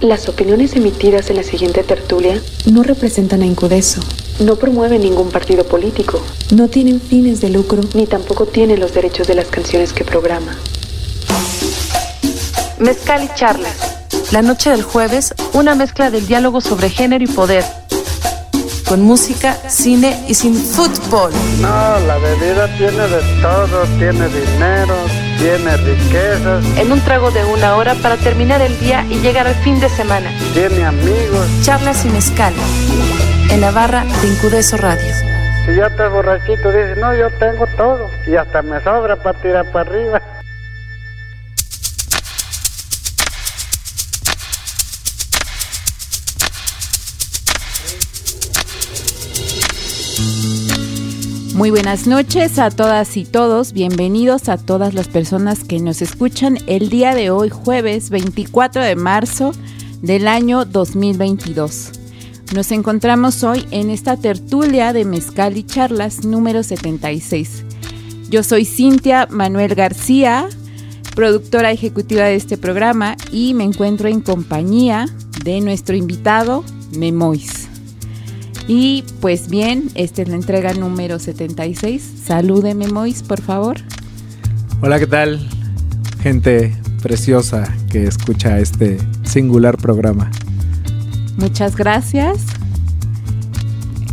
Las opiniones emitidas en la siguiente tertulia no representan a Incudeso, no promueven ningún partido político, no tienen fines de lucro, ni tampoco tienen los derechos de las canciones que programa. Mezcal y charlas. La noche del jueves, una mezcla del diálogo sobre género y poder. Con música, cine y sin fútbol. No, la bebida tiene de todo, tiene dinero, tiene riquezas, En un trago de una hora para terminar el día y llegar al fin de semana. tiene amigos. Charlas y mezcal. En la barra de Incudeso Radio. Si ya estás borrachito, dices, no, yo tengo todo. Y hasta me sobra para tirar para arriba. Muy buenas noches a todas y todos, bienvenidos a todas las personas que nos escuchan el día de hoy, jueves 24 de marzo del año 2022. Nos encontramos hoy en esta tertulia de Mezcal y Charlas número 76. Yo soy Cintia Manuel García, productora ejecutiva de este programa y me encuentro en compañía de nuestro invitado Memois. Y pues bien, esta es la entrega número 76. Salúdeme, Mois, por favor. Hola, ¿qué tal? Gente preciosa que escucha este singular programa. Muchas gracias.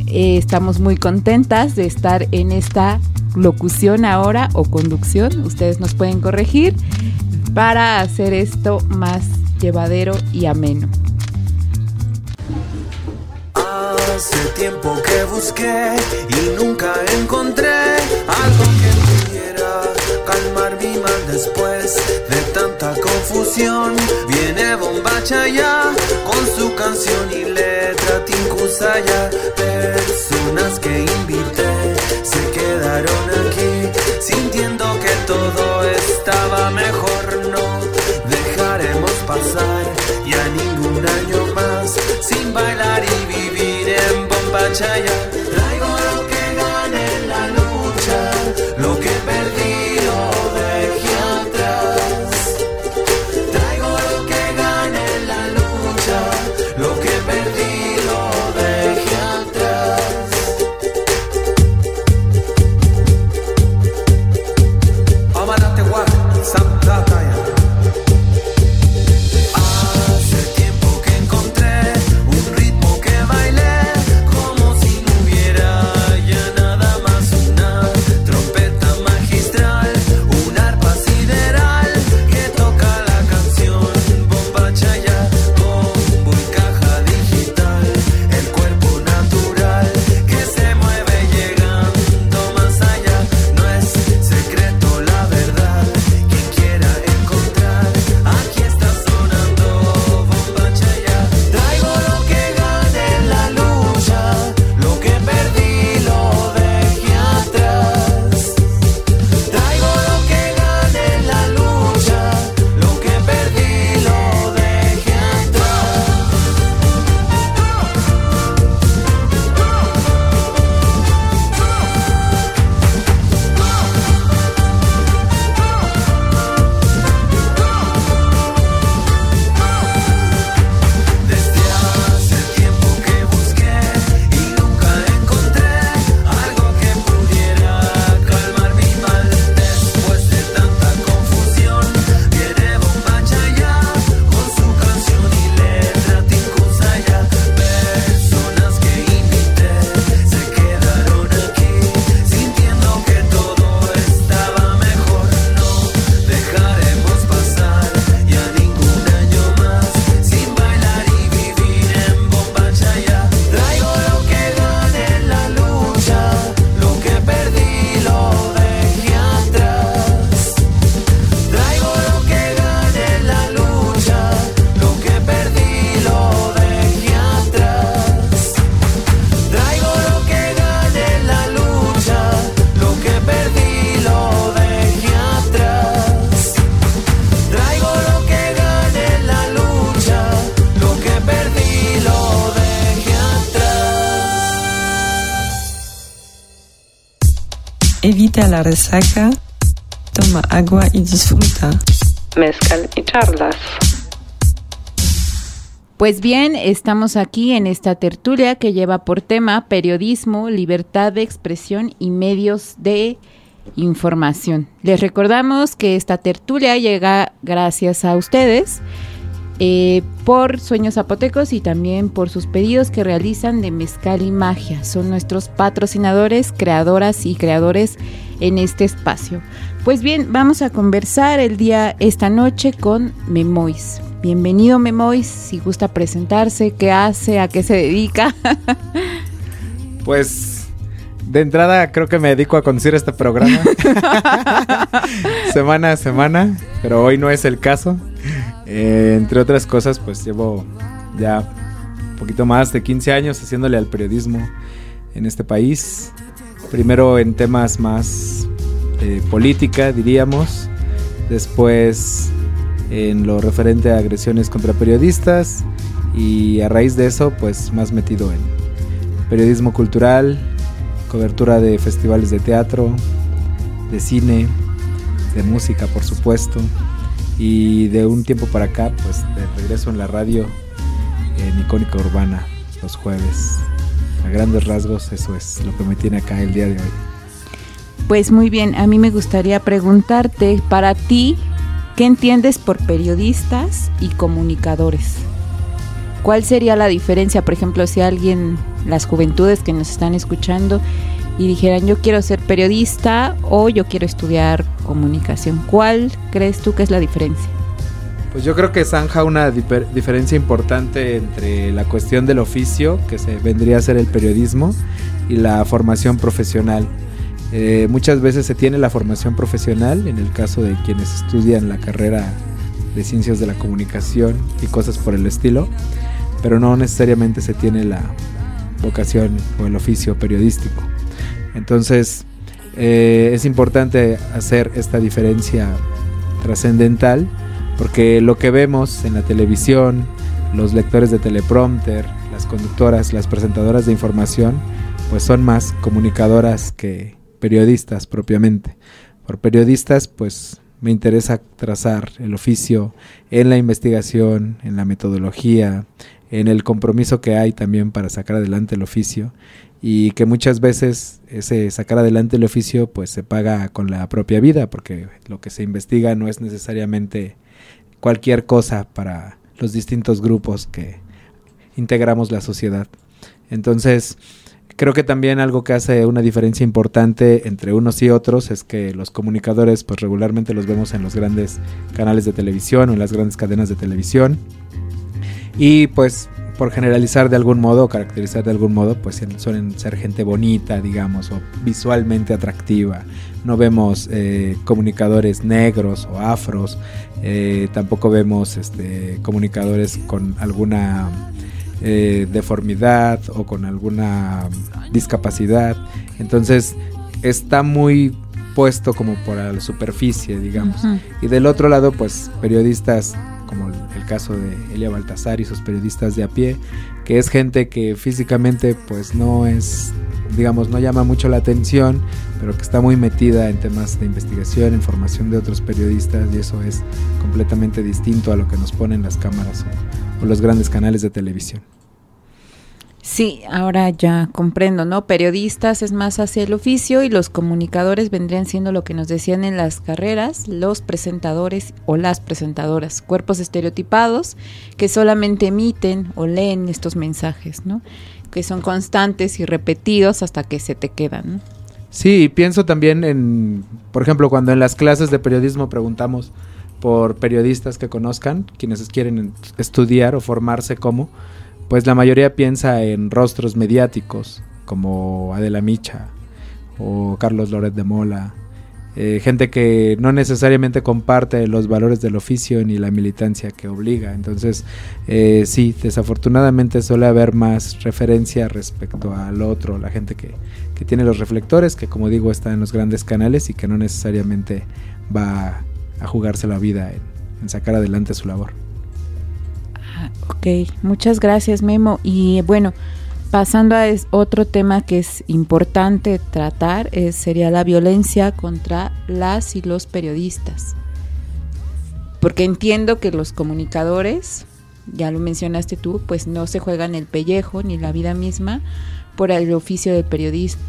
Eh, estamos muy contentas de estar en esta locución ahora o conducción. Ustedes nos pueden corregir para hacer esto más llevadero y ameno. Hace tiempo que busqué y nunca encontré algo que pudiera calmar mi mal después de tanta confusión. Viene Bombacha ya con su canción y letra Tinkusaya. Personas que invité se quedaron aquí en la resaca, toma agua y disfruta. Mezcal y charlas. Pues bien, estamos aquí en esta tertulia que lleva por tema periodismo, libertad de expresión y medios de información. Les recordamos que esta tertulia llega gracias a ustedes eh, por Sueños Zapotecos y también por sus pedidos que realizan de Mezcal y Magia. Son nuestros patrocinadores, creadoras y creadores en este espacio. Pues bien, vamos a conversar el día esta noche con Memois. Bienvenido Memois, si gusta presentarse, qué hace, a qué se dedica. Pues de entrada creo que me dedico a conducir este programa semana a semana, pero hoy no es el caso. Eh, entre otras cosas, pues llevo ya un poquito más de 15 años haciéndole al periodismo en este país. Primero en temas más de política, diríamos. Después en lo referente a agresiones contra periodistas. Y a raíz de eso, pues más metido en periodismo cultural, cobertura de festivales de teatro, de cine, de música, por supuesto. Y de un tiempo para acá, pues de regreso en la radio en Icónica Urbana los jueves. A grandes rasgos, eso es lo que me tiene acá el día de hoy. Pues muy bien, a mí me gustaría preguntarte, para ti, ¿qué entiendes por periodistas y comunicadores? ¿Cuál sería la diferencia, por ejemplo, si alguien, las juventudes que nos están escuchando y dijeran yo quiero ser periodista o yo quiero estudiar comunicación? ¿Cuál crees tú que es la diferencia? Pues yo creo que zanja una difer- diferencia importante entre la cuestión del oficio, que se vendría a ser el periodismo, y la formación profesional. Eh, muchas veces se tiene la formación profesional, en el caso de quienes estudian la carrera de ciencias de la comunicación y cosas por el estilo, pero no necesariamente se tiene la vocación o el oficio periodístico. Entonces, eh, es importante hacer esta diferencia trascendental porque lo que vemos en la televisión, los lectores de teleprompter, las conductoras, las presentadoras de información, pues son más comunicadoras que periodistas propiamente. Por periodistas, pues me interesa trazar el oficio en la investigación, en la metodología, en el compromiso que hay también para sacar adelante el oficio y que muchas veces ese sacar adelante el oficio pues se paga con la propia vida porque lo que se investiga no es necesariamente cualquier cosa para los distintos grupos que integramos la sociedad. Entonces, creo que también algo que hace una diferencia importante entre unos y otros es que los comunicadores pues regularmente los vemos en los grandes canales de televisión o en las grandes cadenas de televisión y pues por generalizar de algún modo o caracterizar de algún modo, pues suelen ser gente bonita, digamos, o visualmente atractiva. No vemos eh, comunicadores negros o afros, eh, tampoco vemos este, comunicadores con alguna eh, deformidad o con alguna discapacidad. Entonces está muy puesto como por la superficie, digamos. Y del otro lado, pues periodistas como el, caso de Elia Baltasar y sus periodistas de a pie, que es gente que físicamente pues no es, digamos, no llama mucho la atención, pero que está muy metida en temas de investigación, en formación de otros periodistas y eso es completamente distinto a lo que nos ponen las cámaras o los grandes canales de televisión. Sí, ahora ya comprendo, ¿no? Periodistas es más hacia el oficio y los comunicadores vendrían siendo lo que nos decían en las carreras, los presentadores o las presentadoras, cuerpos estereotipados que solamente emiten o leen estos mensajes, ¿no? Que son constantes y repetidos hasta que se te quedan, ¿no? Sí, pienso también en, por ejemplo, cuando en las clases de periodismo preguntamos por periodistas que conozcan, quienes quieren estudiar o formarse como, pues la mayoría piensa en rostros mediáticos como Adela Micha o Carlos Loret de Mola, eh, gente que no necesariamente comparte los valores del oficio ni la militancia que obliga. Entonces, eh, sí, desafortunadamente suele haber más referencia respecto al otro, la gente que, que tiene los reflectores, que como digo está en los grandes canales y que no necesariamente va a jugarse la vida en, en sacar adelante su labor. Ok, muchas gracias Memo. Y bueno, pasando a otro tema que es importante tratar, es, sería la violencia contra las y los periodistas. Porque entiendo que los comunicadores ya lo mencionaste tú, pues no se juegan el pellejo ni la vida misma por el oficio de periodista.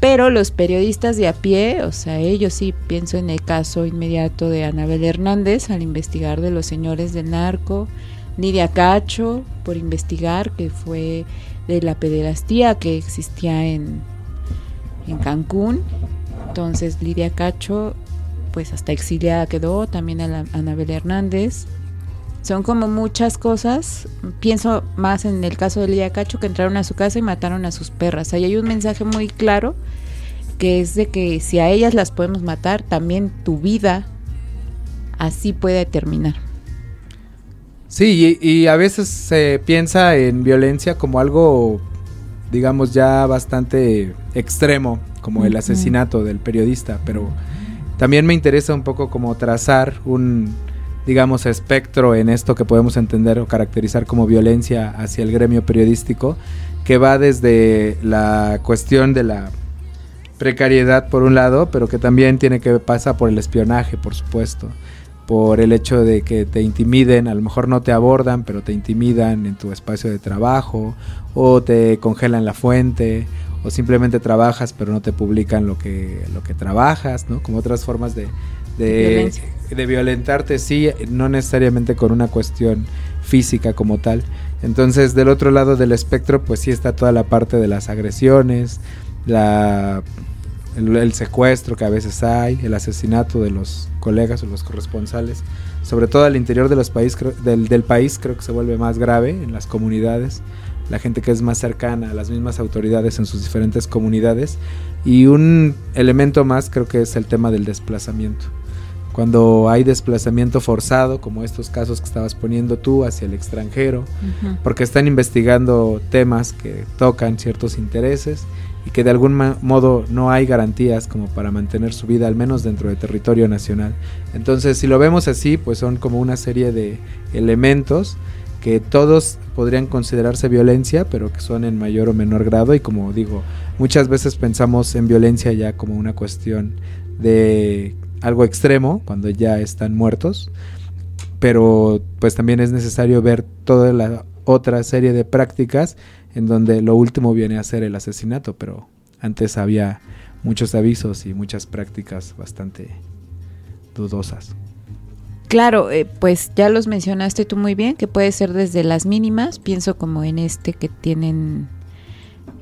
Pero los periodistas de a pie, o sea, ellos sí, pienso en el caso inmediato de Anabel Hernández al investigar de los señores del narco, Lidia Cacho por investigar que fue de la pederastía que existía en, en Cancún. Entonces Lidia Cacho, pues hasta exiliada quedó, también a la- Anabel Hernández. Son como muchas cosas. Pienso más en el caso de Lidia Cacho que entraron a su casa y mataron a sus perras. Ahí hay un mensaje muy claro que es de que si a ellas las podemos matar, también tu vida así puede terminar. Sí, y, y a veces se piensa en violencia como algo, digamos, ya bastante extremo, como el asesinato del periodista, pero también me interesa un poco como trazar un, digamos, espectro en esto que podemos entender o caracterizar como violencia hacia el gremio periodístico, que va desde la cuestión de la precariedad por un lado, pero que también tiene que pasa por el espionaje, por supuesto, por el hecho de que te intimiden, a lo mejor no te abordan, pero te intimidan en tu espacio de trabajo, o te congelan la fuente, o simplemente trabajas pero no te publican lo que lo que trabajas, ¿no? Como otras formas de de, de violentarte, sí, no necesariamente con una cuestión física como tal. Entonces, del otro lado del espectro, pues sí está toda la parte de las agresiones, la el, el secuestro que a veces hay, el asesinato de los colegas o los corresponsales, sobre todo al interior de los país, creo- del, del país creo que se vuelve más grave en las comunidades, la gente que es más cercana a las mismas autoridades en sus diferentes comunidades y un elemento más creo que es el tema del desplazamiento. Cuando hay desplazamiento forzado, como estos casos que estabas poniendo tú hacia el extranjero, porque están investigando temas que tocan ciertos intereses y que de algún modo no hay garantías como para mantener su vida, al menos dentro del territorio nacional. Entonces, si lo vemos así, pues son como una serie de elementos que todos podrían considerarse violencia, pero que son en mayor o menor grado y como digo, muchas veces pensamos en violencia ya como una cuestión de algo extremo, cuando ya están muertos, pero pues también es necesario ver toda la otra serie de prácticas en donde lo último viene a ser el asesinato, pero antes había muchos avisos y muchas prácticas bastante dudosas. Claro, eh, pues ya los mencionaste tú muy bien, que puede ser desde las mínimas, pienso como en este que tienen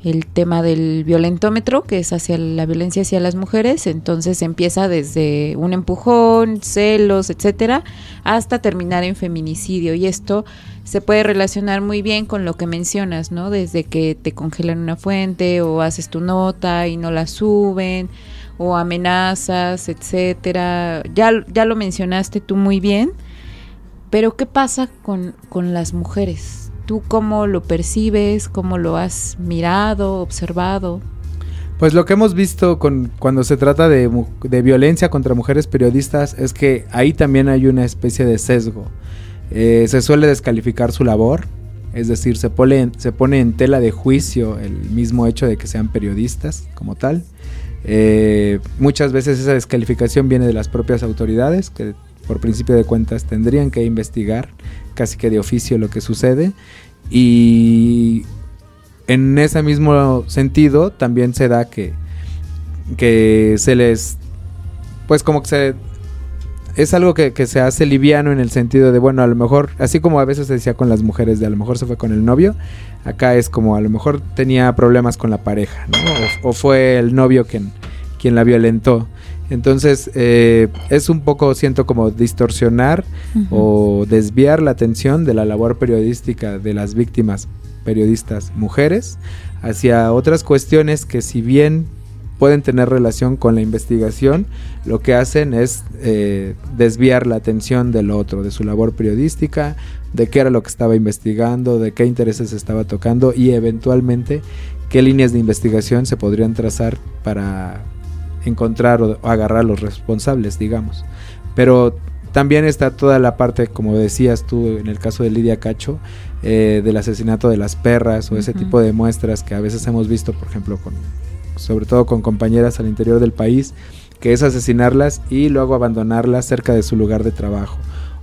el tema del violentómetro, que es hacia la violencia hacia las mujeres, entonces empieza desde un empujón, celos, etcétera, hasta terminar en feminicidio y esto se puede relacionar muy bien con lo que mencionas, ¿no? Desde que te congelan una fuente o haces tu nota y no la suben o amenazas, etcétera. Ya, ya lo mencionaste tú muy bien, pero ¿qué pasa con, con las mujeres? ¿Tú cómo lo percibes? ¿Cómo lo has mirado, observado? Pues lo que hemos visto con, cuando se trata de, de violencia contra mujeres periodistas es que ahí también hay una especie de sesgo. Eh, se suele descalificar su labor, es decir, se pone, en- se pone en tela de juicio el mismo hecho de que sean periodistas como tal. Eh, muchas veces esa descalificación viene de las propias autoridades, que por principio de cuentas tendrían que investigar casi que de oficio lo que sucede. Y en ese mismo sentido también se da que, que se les, pues como que se, es algo que, que se hace liviano en el sentido de, bueno, a lo mejor, así como a veces se decía con las mujeres, de a lo mejor se fue con el novio, acá es como a lo mejor tenía problemas con la pareja, ¿no? O, o fue el novio quien, quien la violentó. Entonces, eh, es un poco, siento como distorsionar o desviar la atención de la labor periodística de las víctimas periodistas mujeres hacia otras cuestiones que si bien pueden tener relación con la investigación, lo que hacen es eh, desviar la atención del otro, de su labor periodística, de qué era lo que estaba investigando, de qué intereses estaba tocando y eventualmente qué líneas de investigación se podrían trazar para encontrar o, o agarrar a los responsables, digamos. Pero también está toda la parte, como decías tú en el caso de Lidia Cacho, eh, del asesinato de las perras o ese tipo de muestras que a veces hemos visto, por ejemplo, con, sobre todo con compañeras al interior del país, que es asesinarlas y luego abandonarlas cerca de su lugar de trabajo.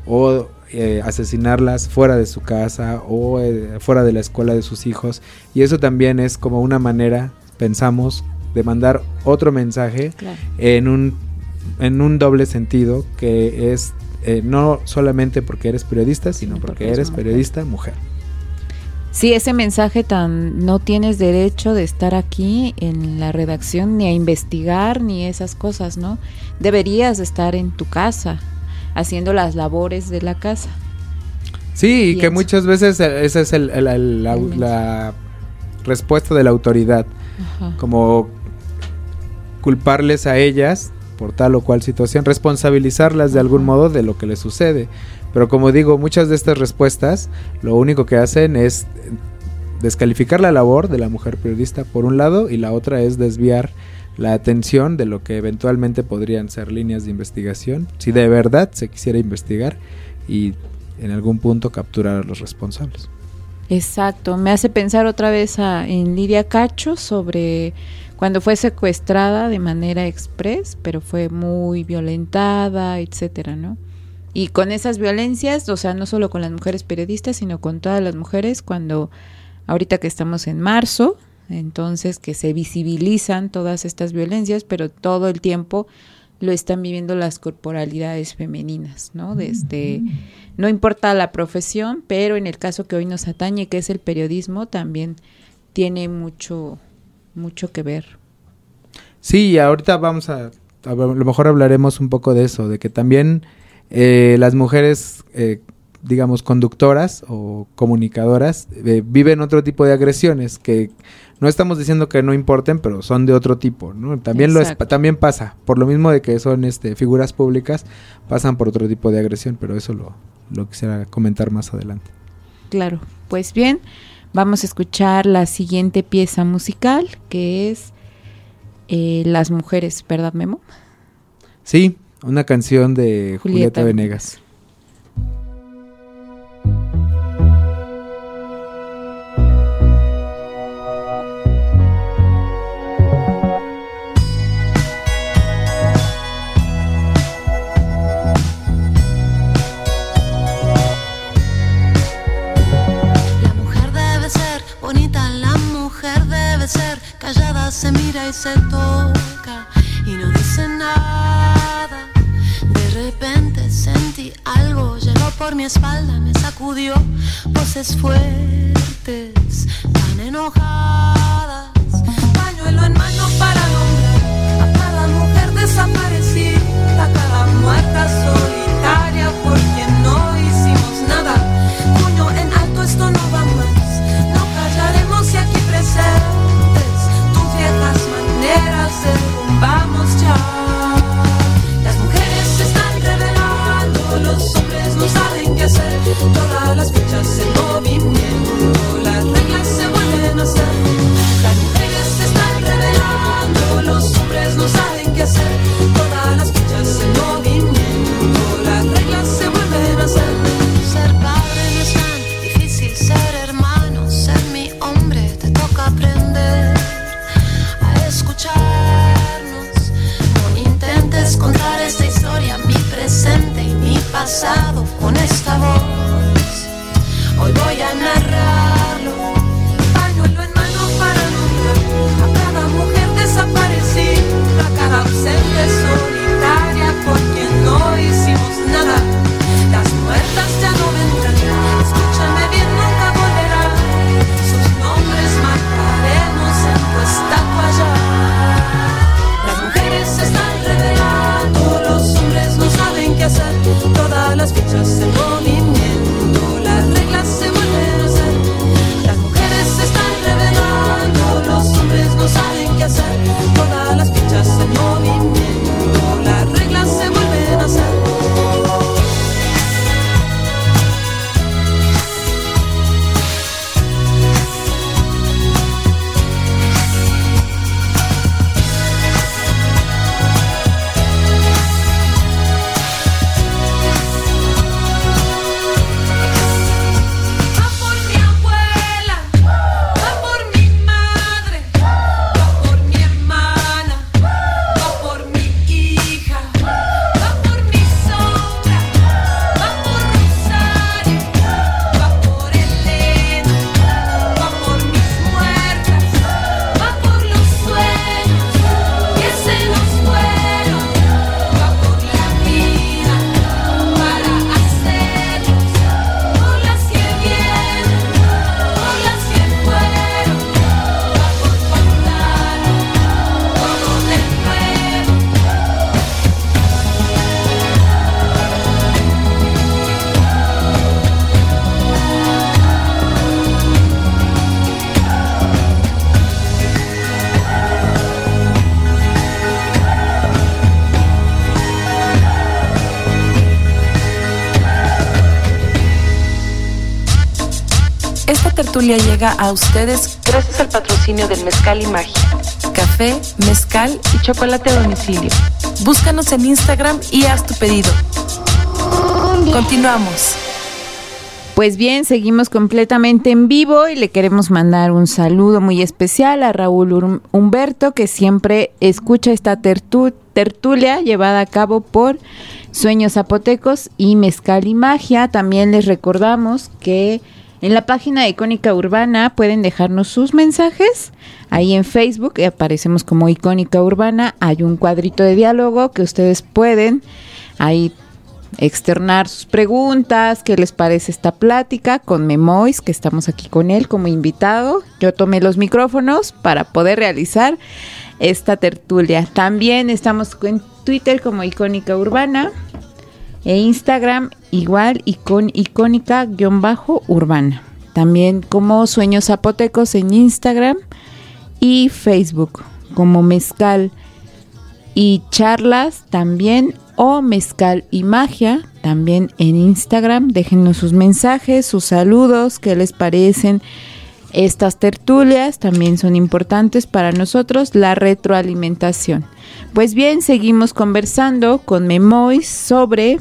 O eh, asesinarlas fuera de su casa o eh, fuera de la escuela de sus hijos. Y eso también es como una manera, pensamos, de mandar otro mensaje Claro. en un, en un doble sentido, que es eh, no solamente porque eres periodista, sino Sino porque, porque eres mujer. periodista mujer. Sí, ese mensaje tan no tienes derecho de estar aquí en la redacción ni a investigar ni esas cosas, ¿no? Deberías de estar en tu casa haciendo las labores de la casa. Sí, y que muchas veces eh, esa es el- el- el- la, la respuesta de la autoridad, Ajá. como culparles a ellas por tal o cual situación, responsabilizarlas de algún modo de lo que les sucede. Pero como digo, muchas de estas respuestas lo único que hacen es descalificar la labor de la mujer periodista por un lado y la otra es desviar la atención de lo que eventualmente podrían ser líneas de investigación, si de verdad se quisiera investigar y en algún punto capturar a los responsables. Exacto, me hace pensar otra vez a- en Lidia Cacho sobre cuando fue secuestrada de manera express, pero fue muy violentada, etcétera, ¿no? Y con esas violencias, o sea, no solo con las mujeres periodistas, sino con todas las mujeres, cuando ahorita que estamos en marzo, entonces que se visibilizan todas estas violencias, pero todo el tiempo lo están viviendo las corporalidades femeninas, ¿no? Desde, no importa la profesión, pero en el caso que hoy nos atañe, que es el periodismo, también tiene mucho, mucho que ver. Sí, ahorita vamos a, a lo mejor hablaremos un poco de eso, de que también eh, las mujeres, eh, digamos, conductoras o comunicadoras, eh, viven otro tipo de agresiones que no estamos diciendo que no importen, pero son de otro tipo, ¿no? También lo es, también pasa, por lo mismo de que son este, figuras públicas, pasan por otro tipo de agresión, pero eso lo, lo quisiera comentar más adelante. Claro, pues bien, vamos a escuchar la siguiente pieza musical, que es eh, Las mujeres, ¿verdad, Memo? Sí, una canción de Julieta Julieta, Venegas. Se mira y se toca y no dice nada. De repente sentí algo, llegó por mi espalda, me sacudió voces fuertes, tan enojadas. Pañuelo en mano para nombrar a cada mujer desaparecida, cada muerta solitaria por tertulia llega a ustedes Gracias al patrocinio del Mezcal y Magia café, mezcal y chocolate a domicilio. Búscanos en Instagram y haz tu pedido. Continuamos. Pues bien, seguimos completamente en vivo y le queremos mandar un saludo muy especial a Raúl Hum- Humberto, que siempre escucha esta tertu- tertulia llevada a cabo por Sueños Zapotecos y Mezcal y Magia. También les recordamos que en la página de Icónica Urbana pueden dejarnos sus mensajes. Ahí en Facebook aparecemos como Icónica Urbana. Hay un cuadrito de diálogo que ustedes pueden ahí externar sus preguntas, qué les parece esta plática con Memois, que estamos aquí con él como invitado. Yo tomé los micrófonos para poder realizar esta tertulia. También estamos en Twitter como Icónica Urbana e Instagram igual icon, icónica-urbana. También como Sueños Zapotecos en Instagram y Facebook como Mezcal y charlas también o mezcal y magia también en Instagram. Déjenos sus mensajes, sus saludos, qué les parecen estas tertulias. También son importantes para nosotros la retroalimentación. Pues bien, seguimos conversando con Memois sobre...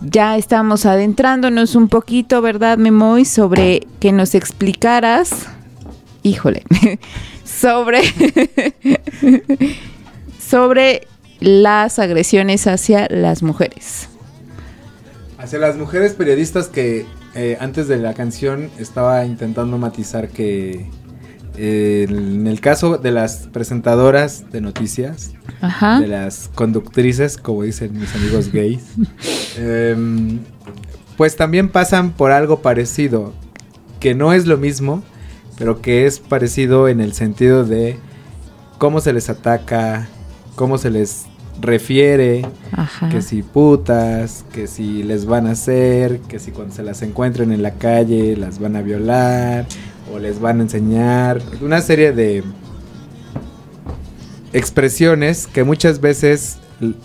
Ya estamos adentrándonos un poquito, ¿verdad, Memois? Sobre que nos explicaras, híjole, sobre sobre las agresiones hacia las mujeres. Hacia las mujeres periodistas que eh, antes de la canción estaba intentando matizar que eh, en el caso de las presentadoras de noticias, Ajá. de las conductrices, como dicen mis amigos gays, em, pues también pasan por algo parecido, que no es lo mismo, pero que es parecido en el sentido de cómo se les ataca, cómo se les refiere, Ajá. que si putas, que si les van a hacer, que si cuando se las encuentren en la calle las van a violar o les van a enseñar, una serie de expresiones que muchas veces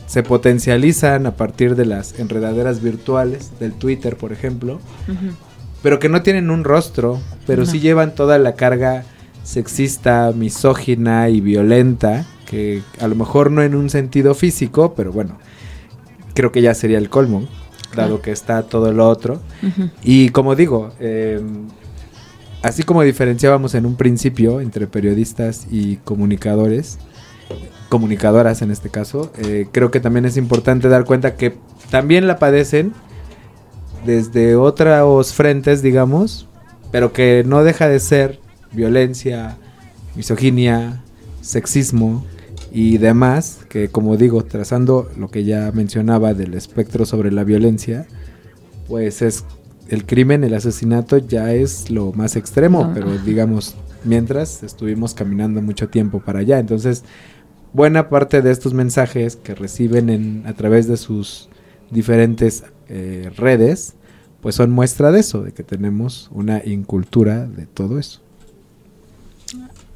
se potencializan a partir de las enredaderas virtuales del Twitter, por ejemplo, pero que no tienen un rostro, pero No. sí llevan toda la carga sexista, misógina y violenta, que a lo mejor no en un sentido físico, pero bueno, creo que ya sería el colmo, dado que está todo lo otro. Y como digo, eh, así como diferenciábamos en un principio entre periodistas y comunicadores, comunicadoras en este caso, eh, creo que también es importante dar cuenta que también la padecen desde otros frentes, digamos, pero que no deja de ser violencia, misoginia, sexismo y demás, que como digo, trazando lo que ya mencionaba del espectro sobre la violencia, pues es el crimen, el asesinato ya es lo más extremo, No, pero digamos, mientras estuvimos caminando mucho tiempo para allá, entonces buena parte de estos mensajes que reciben en, a través de sus diferentes eh, redes, pues son muestra de eso, de que tenemos una incultura de todo eso.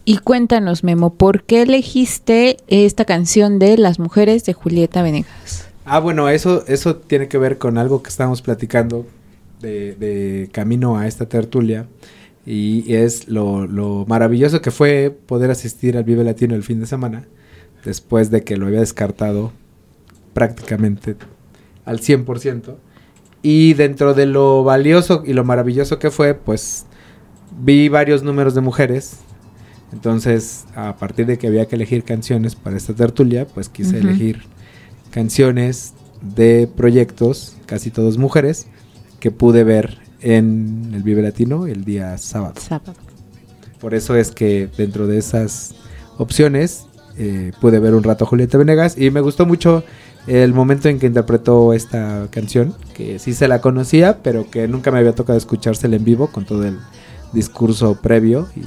Y cuéntanos, Memo, ¿por qué elegiste esta canción de Las mujeres de Julieta Venegas? Ah, bueno, eso, eso tiene que ver con algo que estábamos platicando de, de camino a esta tertulia. Y es lo, lo maravilloso que fue poder asistir al Vive Latino el fin de semana, después de que lo había descartado prácticamente al 100%. Y dentro de lo valioso y lo maravilloso que fue, pues vi varios números de mujeres. Entonces, a partir de que había que elegir canciones para esta tertulia, pues quise elegir canciones de proyectos, casi todos mujeres, que pude ver en el Vive Latino el día sábado. Sábado. Por eso es que dentro de esas opciones eh, pude ver un rato a Julieta Venegas y me gustó mucho el momento en que interpretó esta canción, que sí se la conocía, pero que nunca me había tocado escuchársela en vivo con todo el discurso previo. Y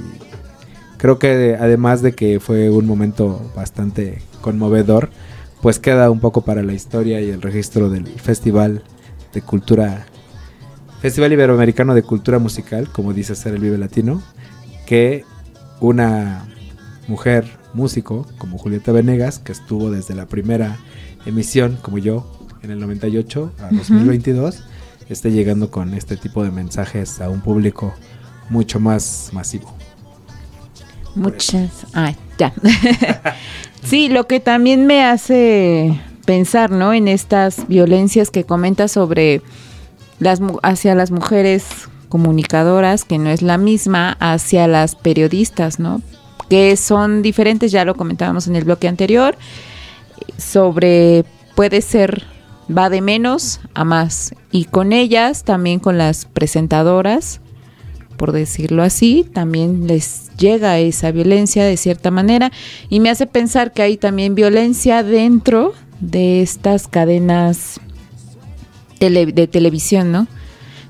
creo que además de que fue un momento bastante conmovedor, pues queda un poco para la historia y el registro del Festival de Cultura, Festival Iberoamericano de Cultura Musical, como dice ser el Vive Latino, que una mujer músico como Julieta Venegas, que estuvo desde la primera emisión, como yo, en el 98 a Ujú. 2022, esté llegando con este tipo de mensajes a un público mucho más masivo. Muchas. Ah, ya. sí, lo que también me hace pensar, ¿no? En estas violencias que comenta sobre hacia las mujeres comunicadoras, que no es la misma hacia las periodistas, ¿no? Que son diferentes, ya lo comentábamos en el bloque anterior, sobre puede ser va de menos a más y con ellas también con las presentadoras por decirlo así, también les llega esa violencia de cierta manera y me hace pensar que hay también violencia dentro de estas cadenas tele- de televisión, ¿no?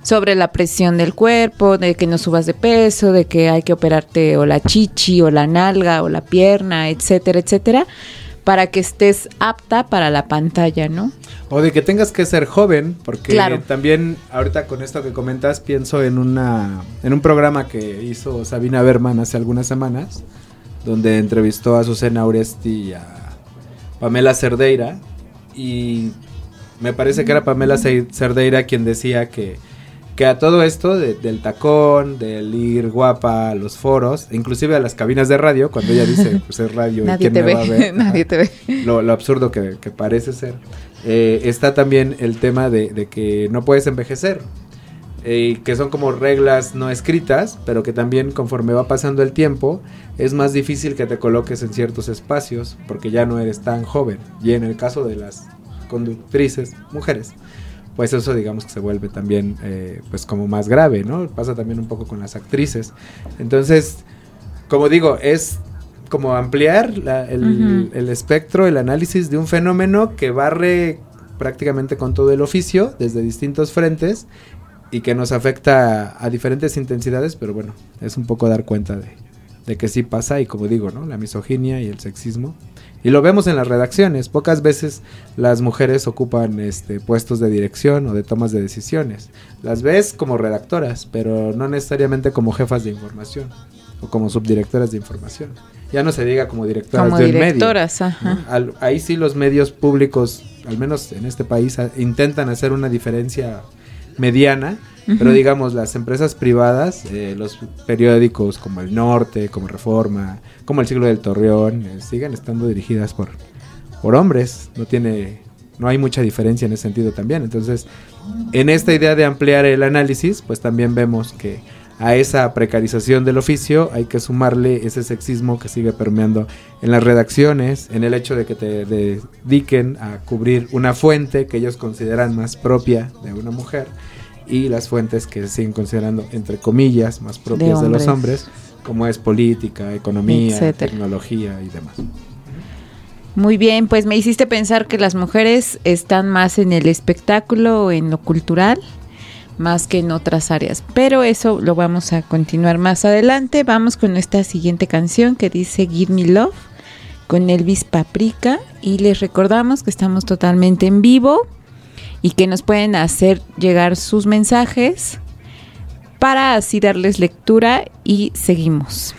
Sobre la presión del cuerpo, de que no subas de peso, de que hay que operarte o la chichi o la nalga o la pierna, etcétera, etcétera, para que estés apta para la pantalla, ¿no? O de que tengas que ser joven, porque Claro. también ahorita con esto que comentas pienso en una en un programa que hizo Sabina Berman hace algunas semanas, donde entrevistó a Susana Uresti y a Pamela Cerdeira y me parece que era Pamela Ce- Cerdeira quien decía que que a todo esto de- del tacón, del ir guapa a los foros, inclusive a las cabinas de radio, cuando ella dice, pues es radio, ¿y quién te me va a ve, ver? nadie te ve. lo, lo absurdo que, que parece ser. Eh, está también el tema de, de que no puedes envejecer. eh, que son como reglas no escritas, pero que también conforme va pasando el tiempo, es más difícil que te coloques en ciertos espacios, porque ya no eres tan joven. Y en el caso de las conductrices, mujeres, pues eso digamos que se vuelve también eh, pues como más grave, ¿no? Pasa también un poco con las actrices. Entonces, como digo, es como ampliar la- el, espectro, el análisis de un fenómeno que barre prácticamente con todo el oficio desde distintos frentes y que nos afecta a diferentes intensidades, pero bueno, es un poco dar cuenta de, de que sí pasa y como digo, ¿no? La misoginia y el sexismo. Y lo vemos en las redacciones, pocas veces las mujeres ocupan este puestos de dirección o de tomas de decisiones. Las ves como redactoras, pero no necesariamente como jefas de información o como subdirectoras de información. Ya no se diga como directoras Como de un medio. directoras, ajá. ¿no? Al- ahí sí los medios públicos, al menos en este país, a- intentan hacer una diferencia mediana, pero digamos las empresas privadas, eh, los periódicos como El Norte, como Reforma, como El Siglo del Torreón, eh, siguen estando dirigidas por, por hombres, no tiene, no hay mucha diferencia en ese sentido también. Entonces, en esta idea de ampliar el análisis, pues también vemos que a esa precarización del oficio hay que sumarle ese sexismo que sigue permeando en las redacciones, en el hecho de que te dediquen a cubrir una fuente que ellos consideran más propia de una mujer y las fuentes que se siguen considerando entre comillas más propias de, los hombres. como es política, economía, Etcétera. tecnología y demás. Muy bien, pues me hiciste pensar que las mujeres están más en el espectáculo o en lo cultural, más que en otras áreas. Pero eso lo vamos a continuar más adelante. Vamos con esta siguiente canción que dice Give Me Love con Elvis Paprika. Y les recordamos que estamos totalmente en vivo y que nos pueden hacer llegar sus mensajes para así darles lectura y seguimos.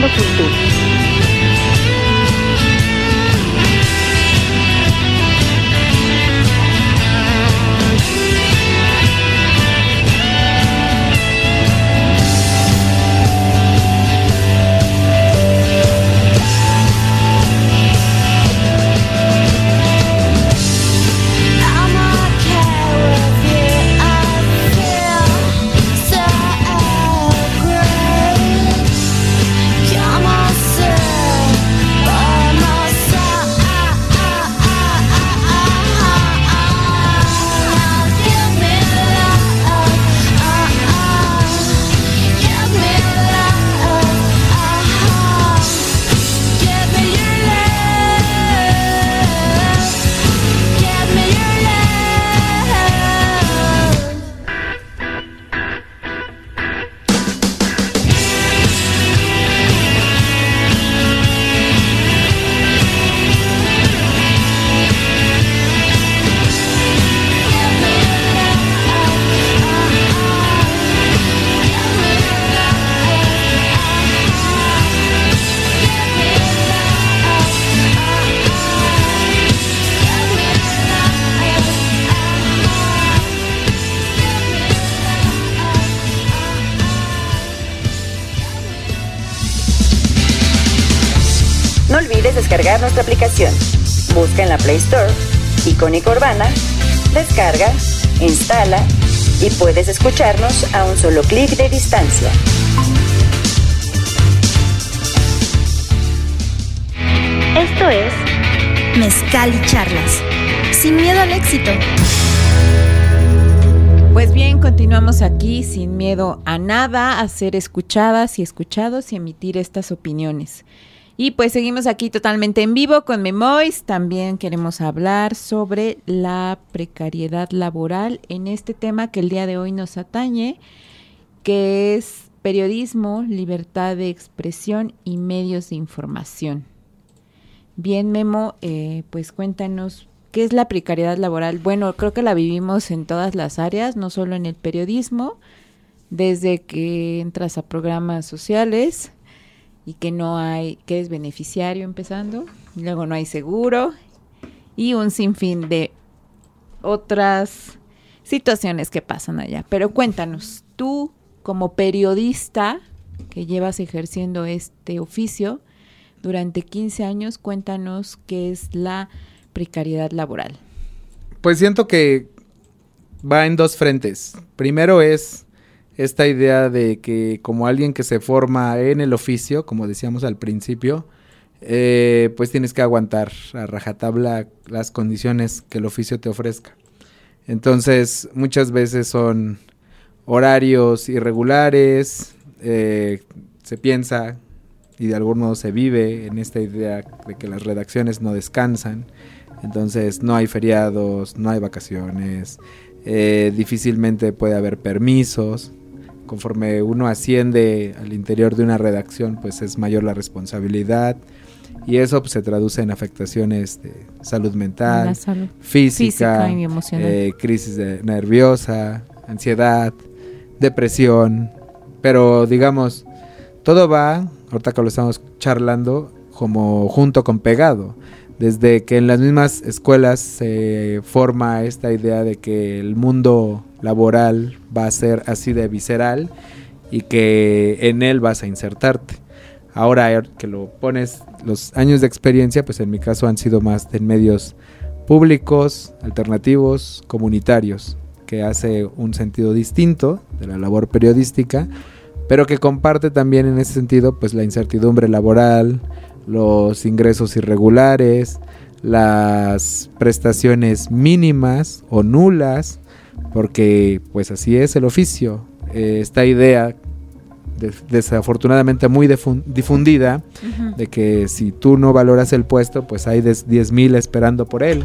Timbuktu. Descargar nuestra aplicación. Busca en la Play Store Icónica Urbana, descarga, instala y puedes escucharnos a un solo clic de distancia. Esto es Mezcal y Charlas. Sin miedo al éxito. Pues bien, continuamos aquí sin miedo a nada, a ser escuchadas y escuchados y emitir estas opiniones. Y pues seguimos aquí totalmente en vivo con Memois. También queremos hablar sobre la precariedad laboral en este tema que el día de hoy nos atañe, que es periodismo, libertad de expresión y medios de información. Bien, Memo, eh, pues cuéntanos qué es la precariedad laboral. Bueno, creo que la vivimos en todas las áreas, no solo en el periodismo, desde que entras a programas sociales y que no hay, que es beneficiario empezando, luego no hay seguro y un sinfín de otras situaciones que pasan allá. Pero cuéntanos, tú como periodista que llevas ejerciendo este oficio durante 15 años, cuéntanos qué es la precariedad laboral. Pues siento que va en dos frentes. Primero es esta idea de que como alguien que se forma en el oficio, como decíamos al principio, eh, pues tienes que aguantar a rajatabla las condiciones que el oficio te ofrezca. Entonces, muchas veces son horarios irregulares, eh, se piensa y de algún modo se vive en esta idea de que las redacciones no descansan, entonces no hay feriados, no hay vacaciones, eh, difícilmente puede haber permisos, conforme uno asciende al interior de una redacción, pues es mayor la responsabilidad y eso pues, se traduce en afectaciones de salud mental, La salud física, física y emocional. eh, crisis de- nerviosa, ansiedad, depresión, pero digamos, todo va, ahorita que lo estamos charlando, como junto con pegado. Desde que en las mismas escuelas se forma esta idea de que el mundo laboral va a ser así de visceral y que en él vas a insertarte. Ahora que lo pones, los años de experiencia, pues en mi caso han sido más en medios públicos, alternativos, comunitarios, que hace un sentido distinto de la labor periodística, pero que comparte también en ese sentido pues la incertidumbre laboral, los ingresos irregulares, las prestaciones mínimas o nulas, porque pues así es el oficio. Eh, esta idea de- desafortunadamente muy difundida de que si tú no valoras el puesto, pues hay des- 10.000 esperando por él.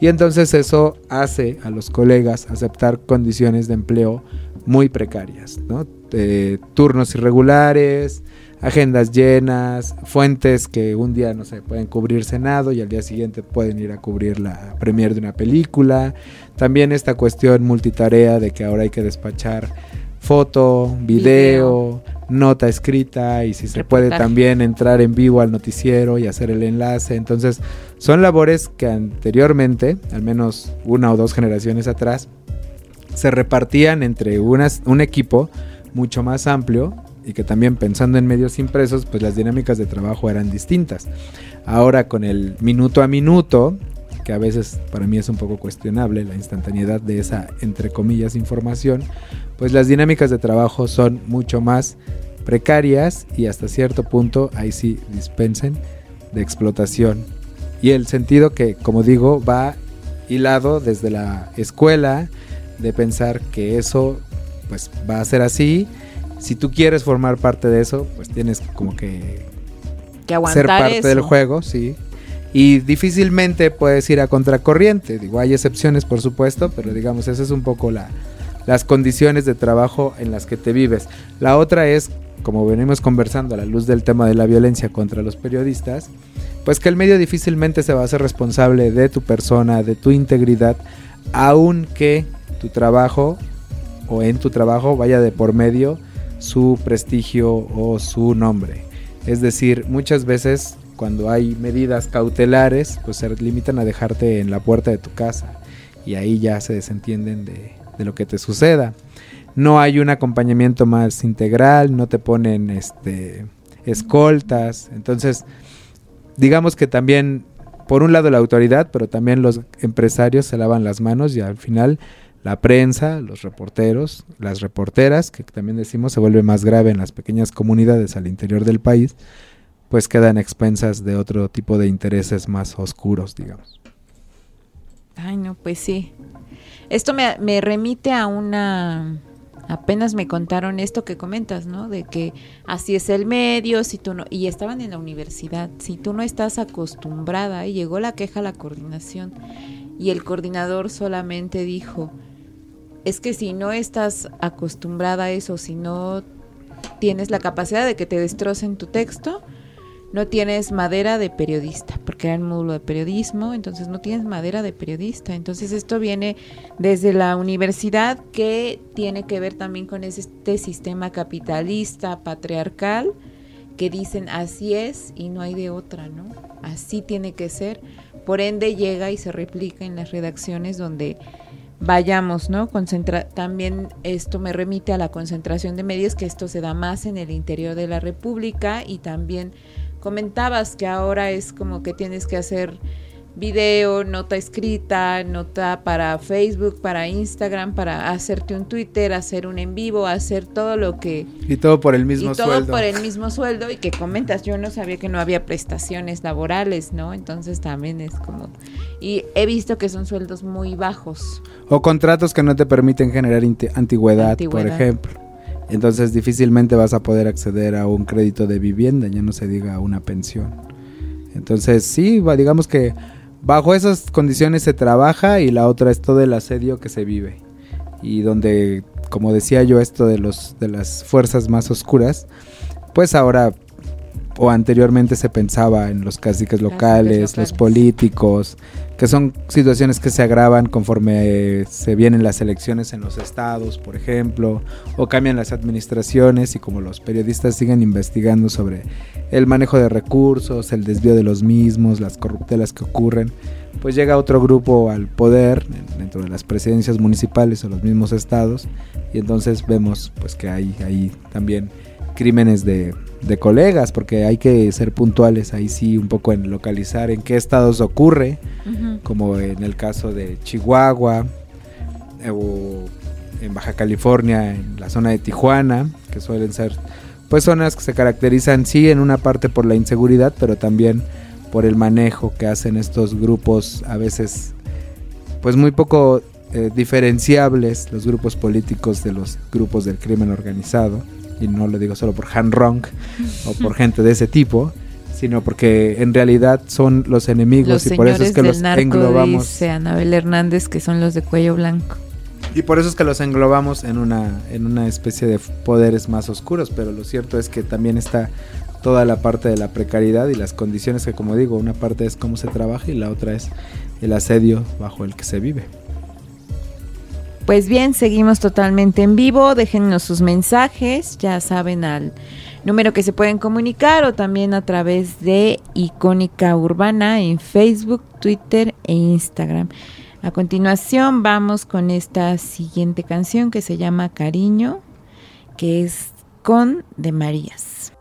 Y entonces eso hace a los colegas aceptar condiciones de empleo muy precarias, ¿no? Eh, turnos irregulares, agendas llenas, fuentes que un día, no sé, pueden cubrir Senado y al día siguiente pueden ir a cubrir la premier de una película. También esta cuestión multitarea de que ahora hay que despachar foto, video, nota escrita y si se puede también entrar en vivo al noticiero y hacer el enlace. Entonces, son labores que anteriormente, al menos una o dos generaciones atrás, se repartían entre unas, un equipo mucho más amplio y que también pensando en medios impresos, pues las dinámicas de trabajo eran distintas. Ahora con el minuto a minuto, que a veces para mí es un poco cuestionable la instantaneidad de esa, entre comillas, información, pues las dinámicas de trabajo son mucho más precarias y hasta cierto punto, ahí sí dispensen, de explotación. Y el sentido que, como digo, va hilado desde la escuela, de pensar que eso pues va a ser así. Si tú quieres formar parte de eso, pues tienes como que Que aguantar ser parte eso. del juego, sí. Y difícilmente puedes ir a contracorriente. Digo, hay excepciones, por supuesto, pero digamos, esa es un poco la, las condiciones de trabajo en las que te vives. La otra es, como venimos conversando a la luz del tema de la violencia contra los periodistas, pues que el medio difícilmente se va a hacer responsable de tu persona, de tu integridad, aunque tu trabajo o en tu trabajo vaya de por medio su prestigio o su nombre. Es decir, muchas veces cuando hay medidas cautelares, pues se limitan a dejarte en la puerta de tu casa y ahí ya se desentienden de, de lo que te suceda. No hay un acompañamiento más integral, no te ponen este escoltas, entonces digamos que también por un lado la autoridad, pero también los empresarios se lavan las manos y al final la prensa, los reporteros, las reporteras, que también decimos se vuelve más grave en las pequeñas comunidades al interior del país, pues quedan expensas de otro tipo de intereses más oscuros, digamos. Ay, no, pues sí. Esto me, me remite a una... Apenas me contaron esto que comentas, ¿no? De que así es el medio, si tú no... Y estaban en la universidad. Si tú no estás acostumbrada, y llegó la queja a la coordinación, y el coordinador solamente dijo, es que si no estás acostumbrada a eso, si no tienes la capacidad de que te destrocen tu texto, no tienes madera de periodista, porque era el módulo de periodismo, entonces no tienes madera de periodista. Entonces esto viene desde la universidad que tiene que ver también con este sistema capitalista, patriarcal, que dicen así es y no hay de otra, ¿no? Así tiene que ser. Por ende llega y se replica en las redacciones donde vayamos, ¿no? Concentra también esto me remite a la concentración de medios, que esto se da más en el interior de la República y también comentabas que ahora es como que tienes que hacer video, nota escrita, nota para Facebook, para Instagram, para hacerte un Twitter, hacer un en vivo, hacer todo lo que Y todo por el mismo y todo sueldo. por el mismo sueldo y que comentas, yo no sabía que no había prestaciones laborales, ¿no? Entonces también es como y he visto que son sueldos muy bajos. O contratos que no te permiten generar antigüedad, por ejemplo. Entonces difícilmente vas a poder acceder a un crédito de vivienda, ya no se diga a una pensión. Entonces sí, digamos que bajo esas condiciones se trabaja y la otra es todo el asedio que se vive. Y donde, como decía yo, esto de, los, de las fuerzas más oscuras, pues ahora o anteriormente se pensaba en los caciques locales, los locales. políticos, que son situaciones que se agravan conforme eh, se vienen las elecciones en los estados, por ejemplo, o cambian las administraciones y como los periodistas siguen investigando sobre el manejo de recursos, el desvío de los mismos, las corruptelas que ocurren, pues llega otro grupo al poder en- dentro de las presidencias municipales o los mismos estados y entonces vemos pues que hay ahí también crímenes de, de colegas porque hay que ser puntuales ahí sí un poco en localizar en qué estados ocurre como en el caso de Chihuahua eh, o en Baja California, en la zona de Tijuana, que suelen ser pues zonas que se caracterizan sí en una parte por la inseguridad, pero también por el manejo que hacen estos grupos a veces pues muy poco eh, diferenciables los grupos políticos de los grupos del crimen organizado y no lo digo solo por Han Rong o por gente de ese tipo sino porque en realidad son los enemigos Los y por eso es que los englobamos dice Anabel Hernández, que son los de cuello blanco. y por eso es que los englobamos en una, en una especie de poderes más oscuros, pero lo cierto es que también está toda la parte de la precariedad y las condiciones que como digo, una parte es cómo se trabaja y la otra es el asedio bajo el que se vive. Pues bien, seguimos totalmente en vivo. Déjennos sus mensajes, ya saben al número que se pueden comunicar o también a través de Icónica Urbana en Facebook, Twitter e Instagram. A continuación vamos con esta siguiente canción que se llama Cariño, que es con de Marías.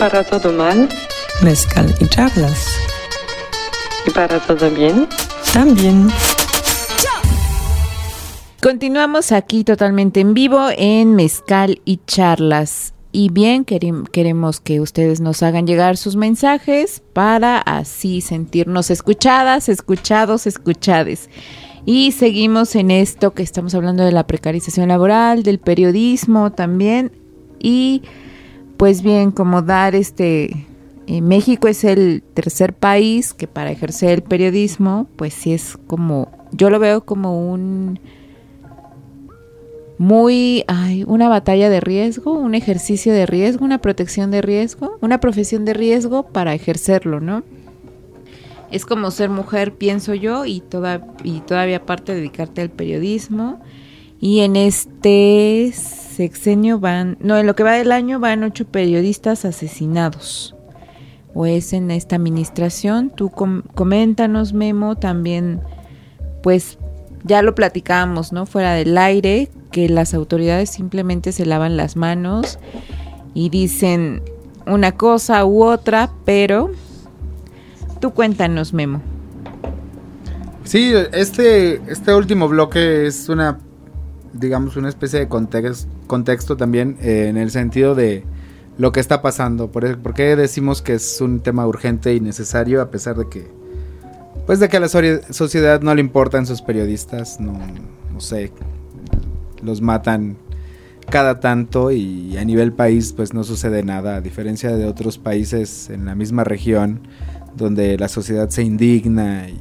Para todo mal, mezcal y charlas. ¿Y para todo bien? También. Continuamos aquí totalmente en vivo en Mezcal y Charlas. Y bien, queremos que ustedes nos hagan llegar sus mensajes para así sentirnos escuchadas, escuchados, escuchades. Y seguimos en esto que estamos hablando de la precarización laboral, del periodismo también. Y pues bien, como dar este... eh, México es el tercer país que para ejercer el periodismo, pues sí es como, yo lo veo como un muy, ay, una batalla de riesgo, un ejercicio de riesgo, una protección de riesgo, una profesión de riesgo para ejercerlo, ¿no? Es como ser mujer, pienso yo, y, toda, y todavía aparte dedicarte al periodismo. Y en este sexenio van, no, en lo que va del año van ocho periodistas asesinados. O es en esta administración. Tú com- coméntanos, Memo, también, pues ya lo platicábamos, ¿no? Fuera del aire, que las autoridades simplemente se lavan las manos y dicen una cosa u otra, pero tú cuéntanos, Memo. Sí, este, este último bloque es una, digamos, una especie de context- contexto también eh, en el sentido de lo que está pasando. Por, ¿Por qué decimos que es un tema urgente y necesario a pesar de que, pues de que a la sociedad no le importan sus periodistas, no, no sé, los matan cada tanto y a nivel país pues no sucede nada, a diferencia de otros países en la misma región donde la sociedad se indigna y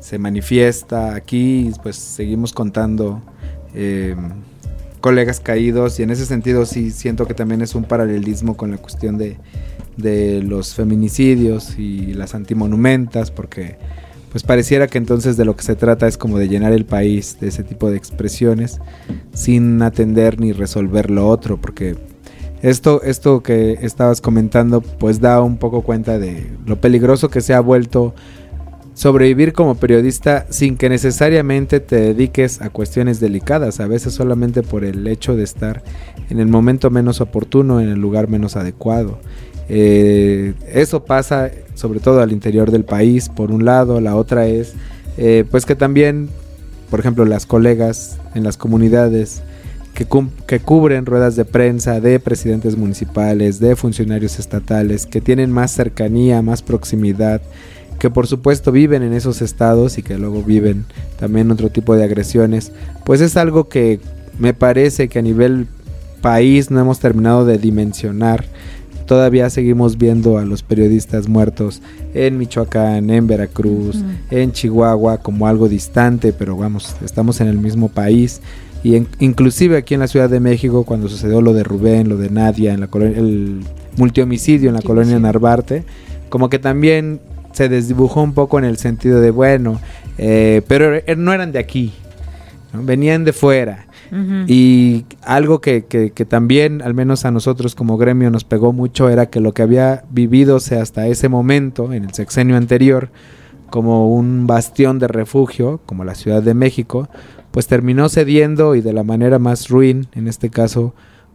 se manifiesta. Aquí pues seguimos contando eh, colegas caídos y en ese sentido sí siento que también es un paralelismo con la cuestión de, de los feminicidios y las antimonumentas porque pues pareciera que entonces de lo que se trata es como de llenar el país de ese tipo de expresiones sin atender ni resolver lo otro porque esto, esto que estabas comentando pues da un poco cuenta de lo peligroso que se ha vuelto sobrevivir como periodista sin que necesariamente te dediques a cuestiones delicadas, a veces solamente por el hecho de estar en el momento menos oportuno, en el lugar menos adecuado. Eh, eso pasa sobre todo al interior del país, por un lado, la otra es eh, pues que también, por ejemplo, las colegas en las comunidades que, que cubren ruedas de prensa de presidentes municipales, de funcionarios estatales, que tienen más cercanía, más proximidad, que por supuesto viven en esos estados y que luego viven también otro tipo de agresiones, pues es algo que me parece que a nivel país no hemos terminado de dimensionar. Todavía seguimos viendo a los periodistas muertos en Michoacán, en Veracruz, en Chihuahua como algo distante, pero vamos, estamos en el mismo país. Y en- inclusive aquí en la Ciudad de México, cuando sucedió lo de Rubén, lo de Nadia, en la el multihomicidio en la colonia Narvarte, como que también se desdibujó un poco en el sentido de, bueno, eh, pero er- no eran de aquí, ¿no? venían de fuera. Y algo que, que- que también, al menos a nosotros como gremio, nos pegó mucho era que lo que había vividose hasta ese momento, en el sexenio anterior, como un bastión de refugio, como la Ciudad de México, pues terminó cediendo y de la manera más ruin, en este caso,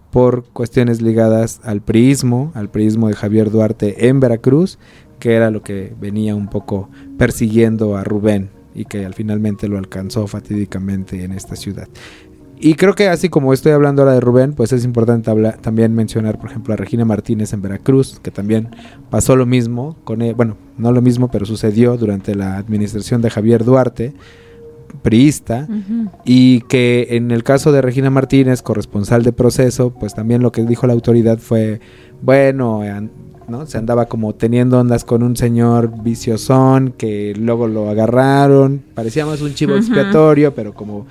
por cuestiones ligadas al priismo, al priismo de Javier Duarte en Veracruz, que era lo que venía un poco persiguiendo a Rubén y que al finalmente lo alcanzó fatídicamente en esta ciudad. Y creo que así como estoy hablando ahora de Rubén, pues es importante hablar- también mencionar, por ejemplo, a Regina Martínez en Veracruz, que también pasó lo mismo, con e- bueno, no lo mismo, pero sucedió durante la administración de Javier Duarte, priista, Ujú. y que en el caso de Regina Martínez, corresponsal de proceso, pues también lo que dijo la autoridad fue, bueno, ¿no? Se andaba como teniendo ondas con un señor viciosón que luego lo agarraron, parecía más un chivo expiatorio, pero como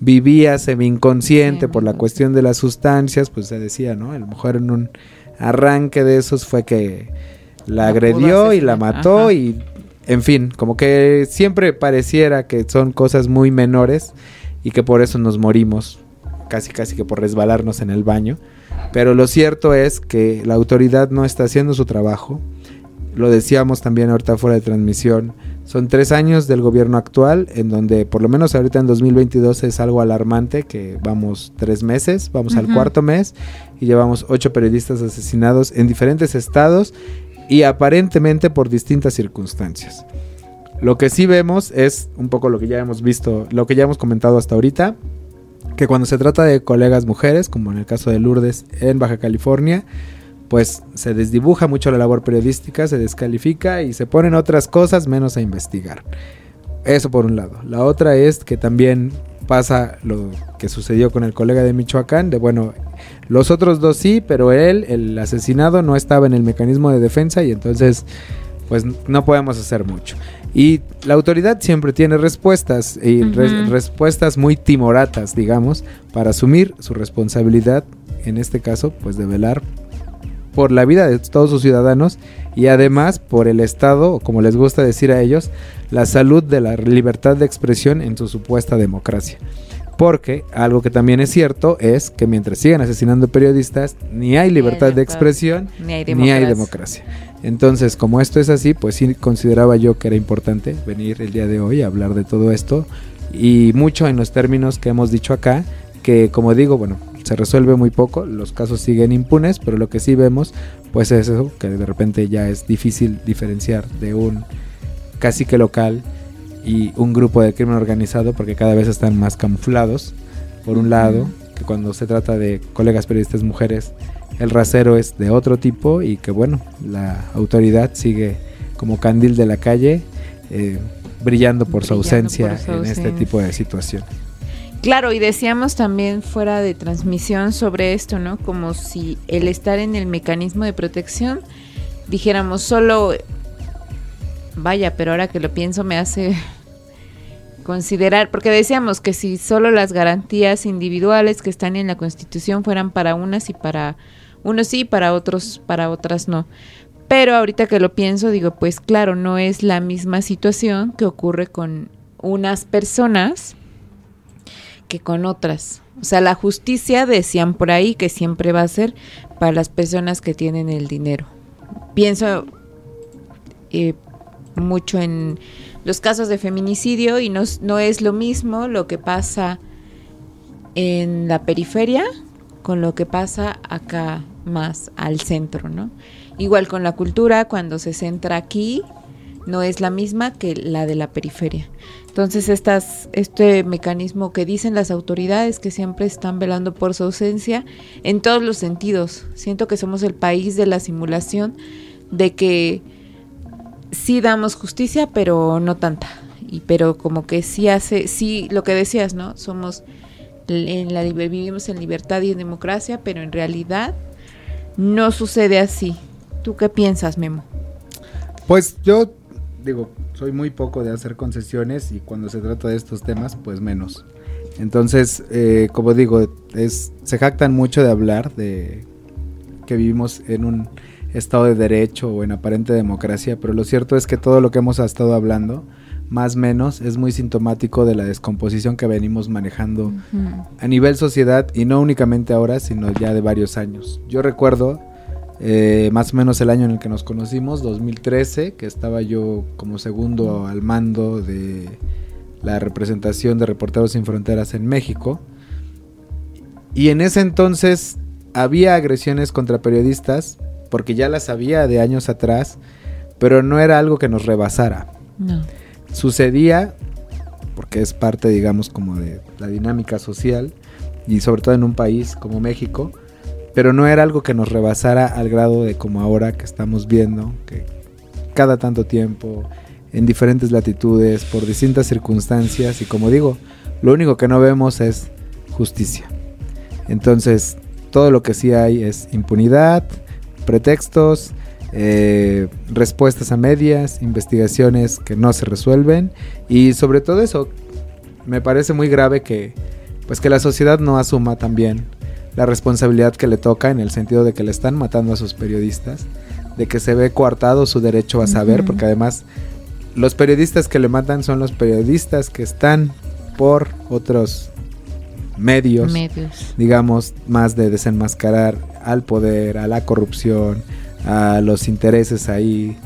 vivía semi inconsciente por la cuestión de las sustancias, pues se decía, ¿no? A lo mejor en un arranque de esos fue que la agredió y la mató ajá. y en fin, como que siempre pareciera que son cosas muy menores y que por eso nos morimos, casi casi que por resbalarnos en el baño. Pero lo cierto es que la autoridad no está haciendo su trabajo. Lo decíamos también ahorita fuera de transmisión. Son tres años del gobierno actual, en donde por lo menos ahorita en 2022 es algo alarmante, que vamos tres meses, vamos al cuarto mes y llevamos ocho periodistas asesinados en diferentes estados y aparentemente por distintas circunstancias. Lo que sí vemos es un poco lo que ya hemos visto, lo que ya hemos comentado hasta ahorita, que cuando se trata de colegas mujeres, como en el caso de Lourdes en Baja California, pues se desdibuja mucho la labor periodística, se descalifica y se ponen otras cosas menos a investigar. Eso por un lado. La otra es que también pasa lo que sucedió con el colega de Michoacán, de bueno, los otros dos sí, pero él, el asesinado, no estaba en el mecanismo de defensa y entonces pues no podemos hacer mucho. Y la autoridad siempre tiene respuestas y re- respuestas muy timoratas, digamos, para asumir su responsabilidad, en este caso, pues de velar por la vida de todos sus ciudadanos y además por el Estado, o como les gusta decir a ellos, la salud de la libertad de expresión en su supuesta democracia. Porque algo que también es cierto es que mientras sigan asesinando periodistas, ni hay libertad de expresión, ni hay ni hay democracia. Entonces, como esto es así, pues sí consideraba yo que era importante venir el día de hoy a hablar de todo esto y mucho en los términos que hemos dicho acá, que como digo, bueno, se resuelve muy poco, los casos siguen impunes, pero lo que sí vemos, pues es eso, que de repente ya es difícil diferenciar de un cacique local y un grupo de crimen organizado porque cada vez están más camuflados, por un lado, que cuando se trata de colegas periodistas mujeres, el rasero es de otro tipo y que bueno, la autoridad sigue como candil de la calle, eh, brillando por su ausencia por su en este ausencia. tipo de situación. Claro, y decíamos también fuera de transmisión sobre esto, ¿no? Como si el estar en el mecanismo de protección, dijéramos solo, vaya, pero ahora que lo pienso me hace considerar, porque decíamos que si solo las garantías individuales que están en la Constitución fueran para unas y para unos sí, para otros, para otras no. Pero ahorita que lo pienso, digo, pues claro, no es la misma situación que ocurre con unas personas que con otras. O sea, la justicia decían por ahí que siempre va a ser para las personas que tienen el dinero. Pienso eh, mucho en los casos de feminicidio y no, no es lo mismo lo que pasa en la periferia con lo que pasa acá más al centro, ¿no? Igual con la cultura, cuando se centra aquí, no es la misma que la de la periferia. Entonces, estas, este mecanismo que dicen las autoridades que siempre están velando por su ausencia en todos los sentidos. Siento que somos el país de la simulación de que sí damos justicia, pero no tanta. Y pero como que sí hace, sí, lo que decías, ¿no? Somos en la vivimos en libertad y en democracia, pero en realidad no sucede así. ¿Tú qué piensas, Memo? Pues yo digo, soy muy poco de hacer concesiones y cuando se trata de estos temas, pues menos. Entonces, eh, como digo, es, se jactan mucho de hablar de que vivimos en un estado de derecho o en aparente democracia, pero lo cierto es que todo lo que hemos estado hablando, más o menos, es muy sintomático de la descomposición que venimos manejando a nivel sociedad y no únicamente ahora, sino ya de varios años. Yo recuerdo eh, más o menos el año en el que nos conocimos, 2013, que estaba yo como segundo al mando de la representación de Reporteros Sin Fronteras en México. Y en ese entonces había agresiones contra periodistas, porque ya las había de años atrás, pero no era algo que nos rebasara. No. Sucedía, porque es parte, digamos, como de la dinámica social, y sobre todo en un país como México, pero no era algo que nos rebasara al grado de como ahora que estamos viendo, que cada tanto tiempo, en diferentes latitudes, por distintas circunstancias, y como digo, lo único que no vemos es justicia. Entonces, todo lo que sí hay es impunidad, pretextos, eh, respuestas a medias, investigaciones que no se resuelven y sobre todo eso, me parece muy grave que pues que la sociedad no asuma también la responsabilidad que le toca en el sentido de que le están matando a sus periodistas, de que se ve coartado su derecho a saber, porque además los periodistas que le matan son los periodistas que están por otros medios, Medios. digamos, más de desenmascarar al poder, a la corrupción, a los intereses ahí